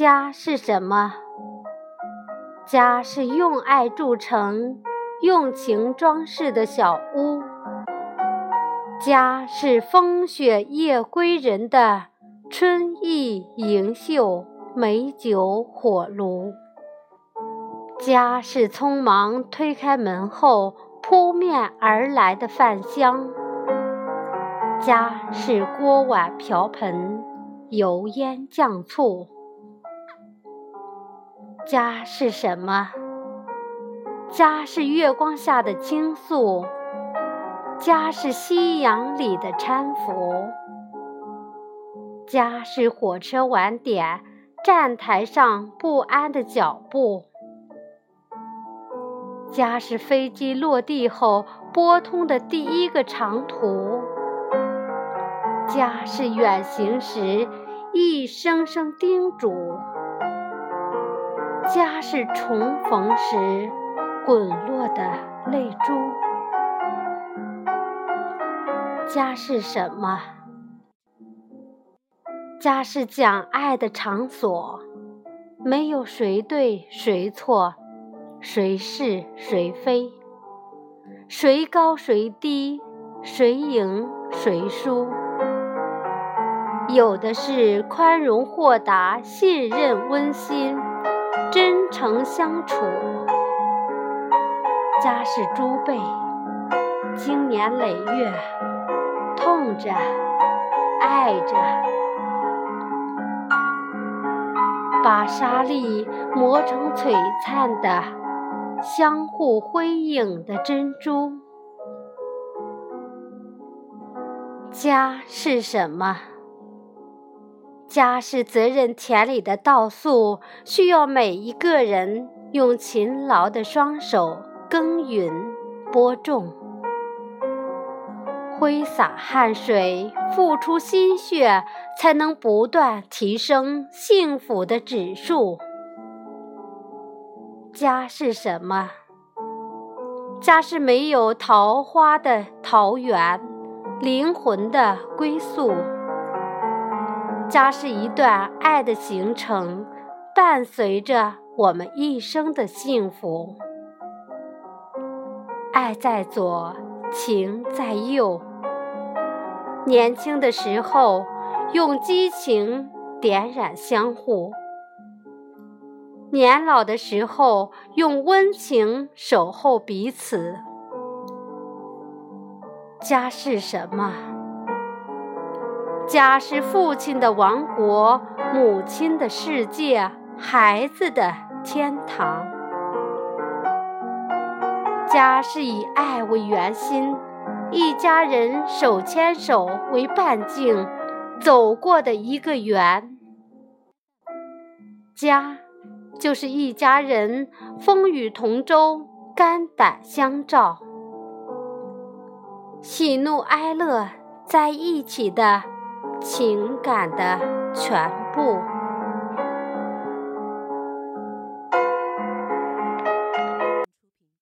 家是什么？家是用爱筑成、用情装饰的小屋。家是风雪夜归人的春意盈袖、美酒火炉。家是匆忙推开门后扑面而来的饭香。家是锅碗瓢盆、油烟酱醋。家是什么？家是月光下的倾诉，家是夕阳里的搀扶，家是火车晚点站台上不安的脚步，家是飞机落地后拨通的第一个长途，家是远行时一声声叮嘱。家是重逢时滚落的泪珠。家是什么？家是讲爱的场所，没有谁对谁错，谁是谁非，谁高谁低，谁赢谁输。有的是宽容豁达、信任温馨。真诚相处，家是珠贝，经年累月，痛着，爱着，把沙粒磨成璀璨的、相互辉映的珍珠。家是什么？家是责任田里的稻粟，需要每一个人用勤劳的双手耕耘播种，挥洒汗水，付出心血，才能不断提升幸福的指数。家是什么？家是没有桃花的桃源，灵魂的归宿。家是一段爱的行程，伴随着我们一生的幸福。爱在左，情在右。年轻的时候，用激情点燃相互；年老的时候，用温情守候彼此。家是什么？家是父亲的王国，母亲的世界，孩子的天堂。家是以爱为圆心，一家人手牵手为半径，走过的一个圆。家就是一家人风雨同舟，肝胆相照，喜怒哀乐在一起的。情感的全部。